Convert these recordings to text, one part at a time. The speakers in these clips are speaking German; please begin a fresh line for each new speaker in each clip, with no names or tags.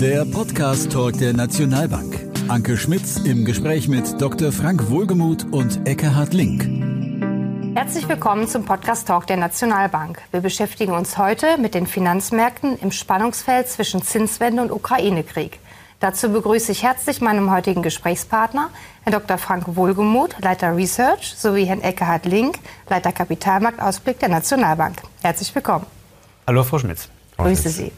Der Podcast Talk der Nationalbank. Anke Schmitz im Gespräch mit Dr. Frank Wohlgemuth und Eckhard Link.
Herzlich willkommen zum Podcast Talk der Nationalbank. Wir beschäftigen uns heute mit den Finanzmärkten im Spannungsfeld zwischen Zinswende und Ukraine-Krieg. Dazu begrüße ich herzlich meinen heutigen Gesprächspartner, Herrn Dr. Frank Wohlgemuth, Leiter Research, sowie Herrn Eckhard Link, Leiter Kapitalmarktausblick der Nationalbank. Herzlich willkommen.
Hallo, Frau Schmitz.
Grüße Sie.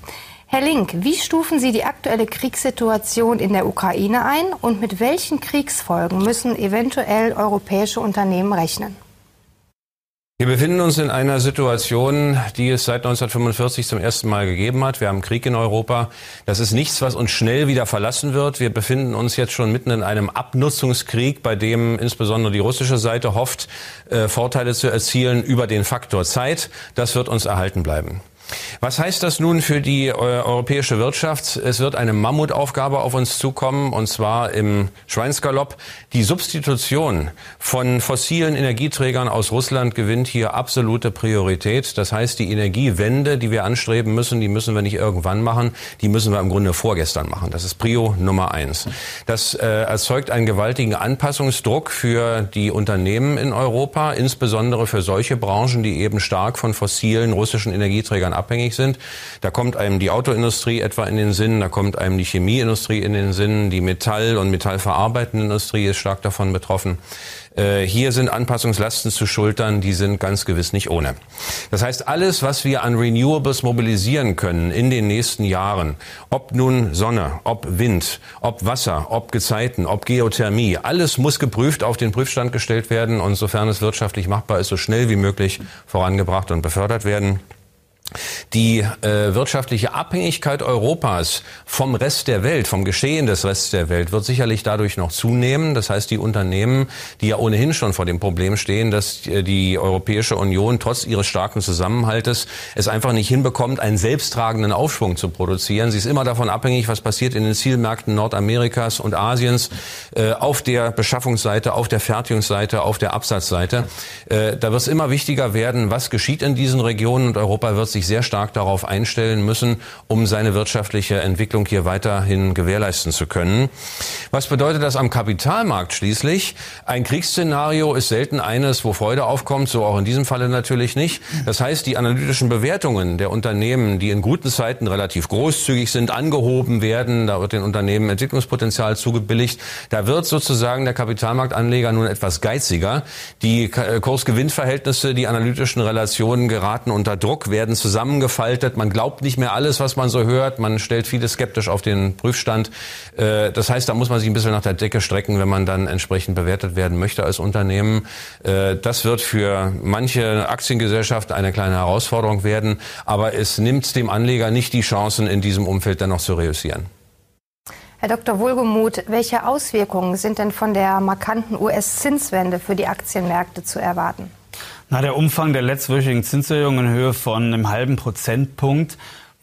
Herr Link, wie stufen Sie die aktuelle Kriegssituation in der Ukraine ein und mit welchen Kriegsfolgen müssen eventuell europäische Unternehmen rechnen?
Wir befinden uns in einer Situation, die es seit 1945 zum ersten Mal gegeben hat. Wir haben Krieg in Europa. Das ist nichts, was uns schnell wieder verlassen wird. Wir befinden uns jetzt schon mitten in einem Abnutzungskrieg, bei dem insbesondere die russische Seite hofft, äh, Vorteile zu erzielen über den Faktor Zeit. Das wird uns erhalten bleiben. Was heißt das nun für die äh, europäische Wirtschaft? Es wird eine Mammutaufgabe auf uns zukommen, und zwar im Schweinsgalopp. Die Substitution von fossilen Energieträgern aus Russland gewinnt hier absolute Priorität. Das heißt, die Energiewende, die wir anstreben müssen, die müssen wir nicht irgendwann machen, die müssen wir im Grunde vorgestern machen. Das ist Prio Nummer eins. Das äh, erzeugt einen gewaltigen Anpassungsdruck für die Unternehmen in Europa, insbesondere für solche Branchen, die eben stark von fossilen russischen Energieträgern abhängig sind. Da kommt einem die Autoindustrie etwa in den Sinn, da kommt einem die Chemieindustrie in den Sinn, die Metall- und metallverarbeitende Industrie ist stark davon betroffen. Äh, hier sind Anpassungslasten zu schultern, die sind ganz gewiss nicht ohne. Das heißt, alles, was wir an Renewables mobilisieren können in den nächsten Jahren, ob nun Sonne, ob Wind, ob Wasser, ob Gezeiten, ob Geothermie, alles muss geprüft auf den Prüfstand gestellt werden und sofern es wirtschaftlich machbar ist, so schnell wie möglich vorangebracht und befördert werden. Die äh, wirtschaftliche Abhängigkeit Europas vom Rest der Welt, vom Geschehen des Restes der Welt, wird sicherlich dadurch noch zunehmen. Das heißt, die Unternehmen, die ja ohnehin schon vor dem Problem stehen, dass äh, die Europäische Union trotz ihres starken Zusammenhaltes es einfach nicht hinbekommt, einen selbsttragenden Aufschwung zu produzieren. Sie ist immer davon abhängig, was passiert in den Zielmärkten Nordamerikas und Asiens, äh, auf der Beschaffungsseite, auf der Fertigungsseite, auf der Absatzseite. Äh, da wird es immer wichtiger werden, was geschieht in diesen Regionen und Europa wird sich sich sehr stark darauf einstellen müssen, um seine wirtschaftliche Entwicklung hier weiterhin gewährleisten zu können. Was bedeutet das am Kapitalmarkt schließlich? Ein Kriegsszenario ist selten eines, wo Freude aufkommt, so auch in diesem Falle natürlich nicht. Das heißt, die analytischen Bewertungen der Unternehmen, die in guten Zeiten relativ großzügig sind, angehoben werden, da wird den Unternehmen Entwicklungspotenzial zugebilligt, da wird sozusagen der Kapitalmarktanleger nun etwas geiziger. Die äh, Kursgewinnverhältnisse, die analytischen Relationen geraten unter Druck, werden zu zusammengefaltet. Man glaubt nicht mehr alles, was man so hört. Man stellt vieles skeptisch auf den Prüfstand. Äh, das heißt, da muss man sich ein bisschen nach der Decke strecken, wenn man dann entsprechend bewertet werden möchte als Unternehmen. Äh, das wird für manche Aktiengesellschaften eine kleine Herausforderung werden. Aber es nimmt dem Anleger nicht die Chancen, in diesem Umfeld dann noch zu reüssieren.
Herr Dr. Wohlgemuth, welche Auswirkungen sind denn von der markanten US-Zinswende für die Aktienmärkte zu erwarten?
Na, der Umfang der letztwöchigen Zinserhöhung in Höhe von einem halben Prozentpunkt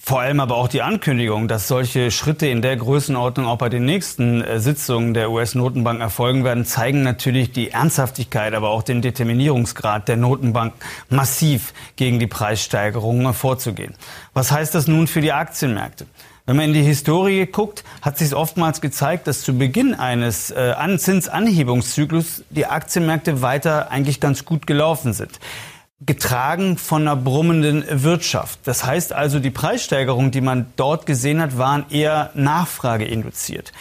vor allem aber auch die Ankündigung, dass solche Schritte in der Größenordnung auch bei den nächsten äh, Sitzungen der US-Notenbank erfolgen werden, zeigen natürlich die Ernsthaftigkeit, aber auch den Determinierungsgrad der Notenbank massiv gegen die Preissteigerungen vorzugehen. Was heißt das nun für die Aktienmärkte? Wenn man in die Historie guckt, hat sich oftmals gezeigt, dass zu Beginn eines äh, Zinsanhebungszyklus die Aktienmärkte weiter eigentlich ganz gut gelaufen sind getragen von einer brummenden Wirtschaft. Das heißt also, die Preissteigerungen, die man dort gesehen hat, waren eher nachfrageinduziert.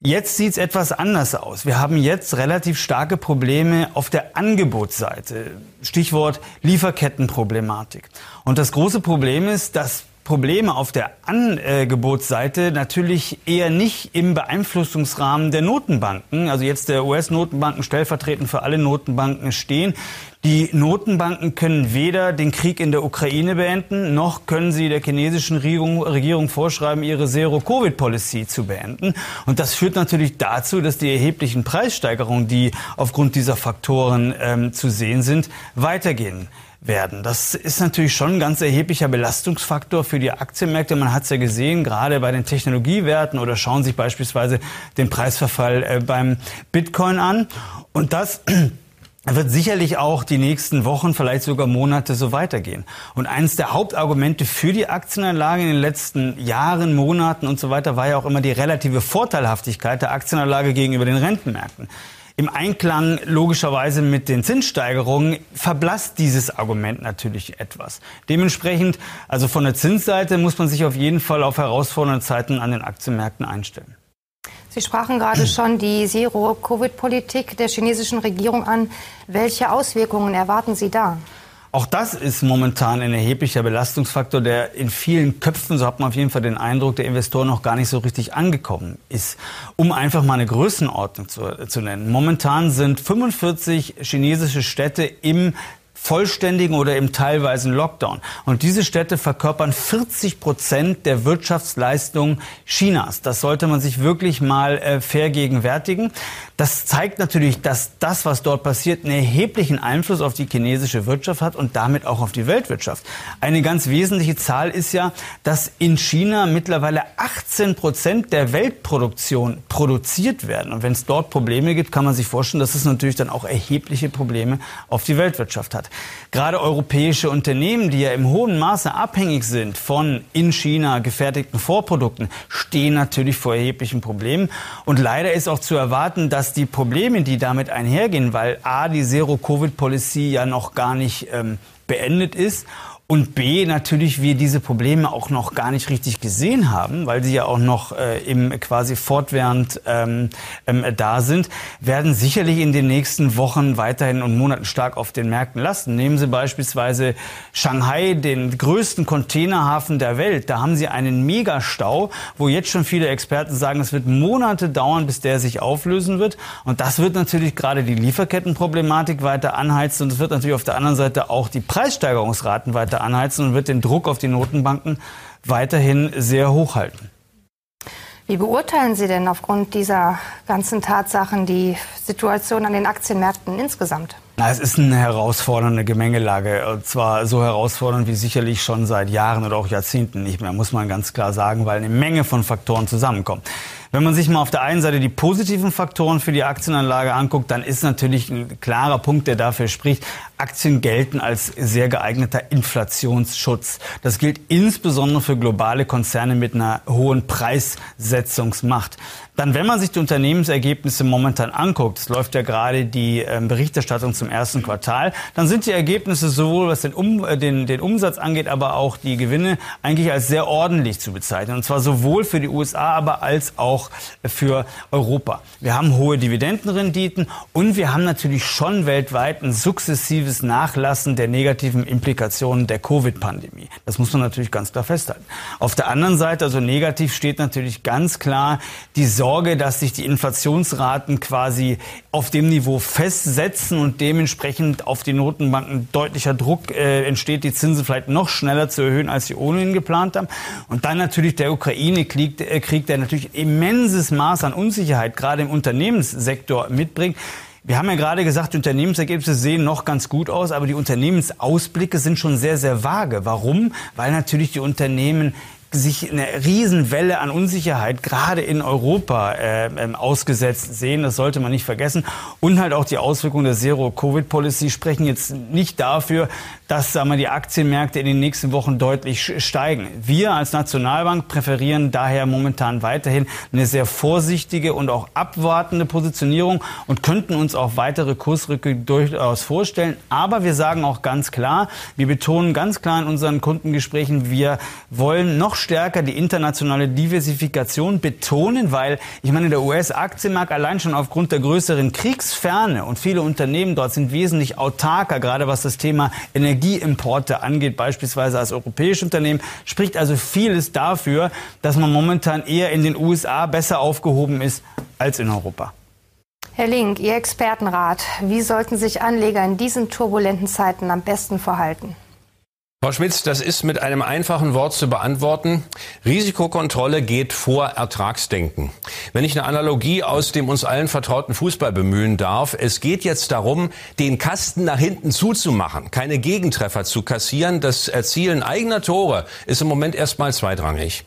Jetzt sieht es etwas anders aus. Wir haben jetzt relativ starke Probleme auf der Angebotsseite. Stichwort Lieferkettenproblematik. Und das große Problem ist, dass Probleme auf der Angebotsseite natürlich eher nicht im Beeinflussungsrahmen der Notenbanken, also jetzt der US-Notenbanken stellvertretend für alle Notenbanken stehen. Die Notenbanken können weder den Krieg in der Ukraine beenden, noch können sie der chinesischen Regierung, Regierung vorschreiben, ihre Zero-Covid-Policy zu beenden. Und das führt natürlich dazu, dass die erheblichen Preissteigerungen, die aufgrund dieser Faktoren ähm, zu sehen sind, weitergehen werden. Das ist natürlich schon ein ganz erheblicher Belastungsfaktor für die Aktienmärkte. Man hat es ja gesehen, gerade bei den Technologiewerten oder schauen sich beispielsweise den Preisverfall äh, beim Bitcoin an. Und das wird sicherlich auch die nächsten Wochen, vielleicht sogar Monate so weitergehen. Und eines der Hauptargumente für die Aktienanlage in den letzten Jahren, Monaten und so weiter war ja auch immer die relative Vorteilhaftigkeit der Aktienanlage gegenüber den Rentenmärkten. Im Einklang logischerweise mit den Zinssteigerungen verblasst dieses Argument natürlich etwas. Dementsprechend, also von der Zinsseite muss man sich auf jeden Fall auf herausfordernde Zeiten an den Aktienmärkten einstellen.
Sie sprachen gerade schon die Zero-Covid-Politik der chinesischen Regierung an. Welche Auswirkungen erwarten Sie da?
Auch das ist momentan ein erheblicher Belastungsfaktor, der in vielen Köpfen, so hat man auf jeden Fall den Eindruck, der Investoren noch gar nicht so richtig angekommen ist. Um einfach mal eine Größenordnung zu, zu nennen. Momentan sind 45 chinesische Städte im vollständigen oder im teilweisen Lockdown. Und diese Städte verkörpern 40 Prozent der Wirtschaftsleistung Chinas. Das sollte man sich wirklich mal äh, vergegenwärtigen. Das zeigt natürlich, dass das, was dort passiert, einen erheblichen Einfluss auf die chinesische Wirtschaft hat und damit auch auf die Weltwirtschaft. Eine ganz wesentliche Zahl ist ja, dass in China mittlerweile 18 Prozent der Weltproduktion produziert werden. Und wenn es dort Probleme gibt, kann man sich vorstellen, dass es natürlich dann auch erhebliche Probleme auf die Weltwirtschaft hat. Gerade europäische Unternehmen, die ja im hohen Maße abhängig sind von in China gefertigten Vorprodukten, stehen natürlich vor erheblichen Problemen. Und leider ist auch zu erwarten, dass dass die Probleme, die damit einhergehen, weil A, die Zero-Covid-Policy ja noch gar nicht ähm, beendet ist und B, natürlich wir diese Probleme auch noch gar nicht richtig gesehen haben, weil sie ja auch noch äh, im quasi fortwährend ähm, ähm, da sind, werden sicherlich in den nächsten Wochen weiterhin und Monaten stark auf den Märkten lasten. Nehmen Sie beispielsweise Shanghai, den größten Containerhafen der Welt. Da haben Sie einen Megastau, wo jetzt schon viele Experten sagen, es wird Monate dauern, bis der sich auflösen wird. Und das wird natürlich gerade die Lieferkettenproblematik weiter anheizen und es wird natürlich auf der anderen Seite auch die Preissteigerungsraten weiter weiter anheizen und wird den Druck auf die Notenbanken weiterhin sehr hoch halten.
Wie beurteilen Sie denn aufgrund dieser ganzen Tatsachen die Situation an den Aktienmärkten insgesamt?
Na, es ist eine herausfordernde Gemengelage. Und zwar so herausfordernd wie sicherlich schon seit Jahren oder auch Jahrzehnten nicht mehr, muss man ganz klar sagen, weil eine Menge von Faktoren zusammenkommen. Wenn man sich mal auf der einen Seite die positiven Faktoren für die Aktienanlage anguckt, dann ist natürlich ein klarer Punkt, der dafür spricht, Aktien gelten als sehr geeigneter Inflationsschutz. Das gilt insbesondere für globale Konzerne mit einer hohen Preissetzungsmacht. Dann, wenn man sich die Unternehmensergebnisse momentan anguckt, es läuft ja gerade die äh, Berichterstattung zum ersten Quartal, dann sind die Ergebnisse sowohl was den, um, äh, den, den Umsatz angeht, aber auch die Gewinne eigentlich als sehr ordentlich zu bezeichnen. Und zwar sowohl für die USA, aber als auch für Europa. Wir haben hohe Dividendenrenditen und wir haben natürlich schon weltweit ein sukzessives Nachlassen der negativen Implikationen der Covid-Pandemie. Das muss man natürlich ganz klar festhalten. Auf der anderen Seite, also negativ steht natürlich ganz klar die Sorge, dass sich die Inflationsraten quasi auf dem Niveau festsetzen und dementsprechend auf die Notenbanken deutlicher Druck äh, entsteht, die Zinsen vielleicht noch schneller zu erhöhen, als sie ohnehin geplant haben. Und dann natürlich der Ukraine-Krieg, äh, Krieg, der natürlich immenses Maß an Unsicherheit gerade im Unternehmenssektor mitbringt. Wir haben ja gerade gesagt, die Unternehmensergebnisse sehen noch ganz gut aus, aber die Unternehmensausblicke sind schon sehr, sehr vage. Warum? Weil natürlich die Unternehmen sich eine Riesenwelle an Unsicherheit gerade in Europa äh, ähm, ausgesetzt sehen. Das sollte man nicht vergessen. Und halt auch die Auswirkungen der Zero-Covid-Policy sprechen jetzt nicht dafür, dass sagen wir, die Aktienmärkte in den nächsten Wochen deutlich steigen. Wir als Nationalbank präferieren daher momentan weiterhin eine sehr vorsichtige und auch abwartende Positionierung und könnten uns auch weitere Kursrücke durchaus vorstellen. Aber wir sagen auch ganz klar, wir betonen ganz klar in unseren Kundengesprächen, wir wollen noch stärker die internationale Diversifikation betonen, weil ich meine, der US-Aktienmarkt allein schon aufgrund der größeren Kriegsferne und viele Unternehmen dort sind wesentlich autarker, gerade was das Thema Energieimporte angeht, beispielsweise als europäische Unternehmen, spricht also vieles dafür, dass man momentan eher in den USA besser aufgehoben ist als in Europa.
Herr Link, Ihr Expertenrat, wie sollten sich Anleger in diesen turbulenten Zeiten am besten verhalten?
Frau Schmitz, das ist mit einem einfachen Wort zu beantworten. Risikokontrolle geht vor Ertragsdenken. Wenn ich eine Analogie aus dem uns allen vertrauten Fußball bemühen darf, es geht jetzt darum, den Kasten nach hinten zuzumachen, keine Gegentreffer zu kassieren. Das Erzielen eigener Tore ist im Moment erstmal zweitrangig.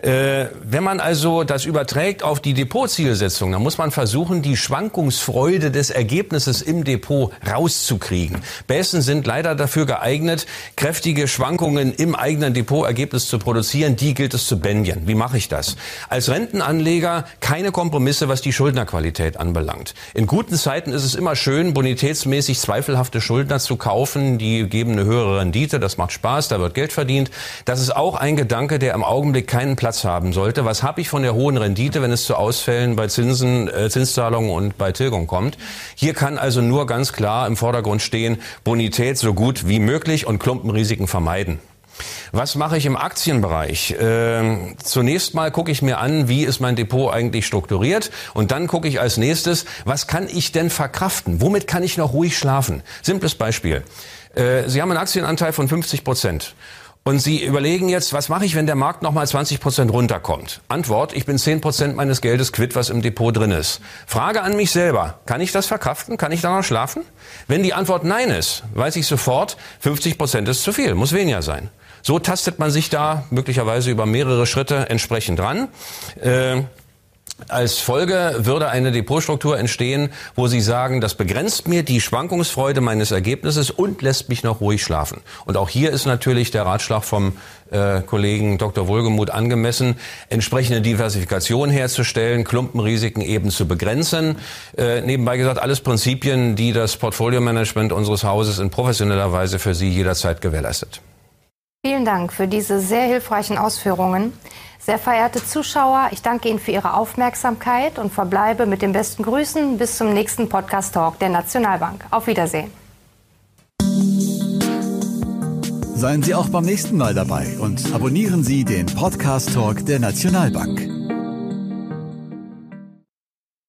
Äh, wenn man also das überträgt auf die Depotzielsetzung, dann muss man versuchen, die Schwankungsfreude des Ergebnisses im Depot rauszukriegen. Bässen sind leider dafür geeignet, kräftige Schwankungen im eigenen Depotergebnis zu produzieren. Die gilt es zu bändigen. Wie mache ich das? Als Rentenanleger keine Kompromisse, was die Schuldnerqualität anbelangt. In guten Zeiten ist es immer schön, bonitätsmäßig zweifelhafte Schuldner zu kaufen. Die geben eine höhere Rendite. Das macht Spaß. Da wird Geld verdient. Das ist auch ein Gedanke, der im Augenblick keinen Platz haben sollte. Was habe ich von der hohen Rendite, wenn es zu Ausfällen bei Zinsen, äh, Zinszahlungen und bei Tilgung kommt? Hier kann also nur ganz klar im Vordergrund stehen, Bonität so gut wie möglich und Klumpenrisiken vermeiden. Was mache ich im Aktienbereich? Äh, zunächst mal gucke ich mir an, wie ist mein Depot eigentlich strukturiert und dann gucke ich als nächstes, was kann ich denn verkraften? Womit kann ich noch ruhig schlafen? Simples Beispiel. Äh, Sie haben einen Aktienanteil von 50 Prozent. Und Sie überlegen jetzt, was mache ich, wenn der Markt nochmal 20 Prozent runterkommt? Antwort, ich bin 10 Prozent meines Geldes quitt, was im Depot drin ist. Frage an mich selber, kann ich das verkraften? Kann ich da noch schlafen? Wenn die Antwort nein ist, weiß ich sofort, 50 Prozent ist zu viel, muss weniger sein. So tastet man sich da möglicherweise über mehrere Schritte entsprechend dran. Äh, als Folge würde eine Depotstruktur entstehen, wo Sie sagen, das begrenzt mir die Schwankungsfreude meines Ergebnisses und lässt mich noch ruhig schlafen. Und auch hier ist natürlich der Ratschlag vom äh, Kollegen Dr. Wohlgemuth angemessen, entsprechende Diversifikation herzustellen, Klumpenrisiken eben zu begrenzen. Äh, nebenbei gesagt, alles Prinzipien, die das Portfolio-Management unseres Hauses in professioneller Weise für Sie jederzeit gewährleistet.
Vielen Dank für diese sehr hilfreichen Ausführungen. Sehr verehrte Zuschauer, ich danke Ihnen für Ihre Aufmerksamkeit und verbleibe mit den besten Grüßen bis zum nächsten Podcast Talk der Nationalbank. Auf Wiedersehen.
Seien Sie auch beim nächsten Mal dabei und abonnieren Sie den Podcast Talk der Nationalbank.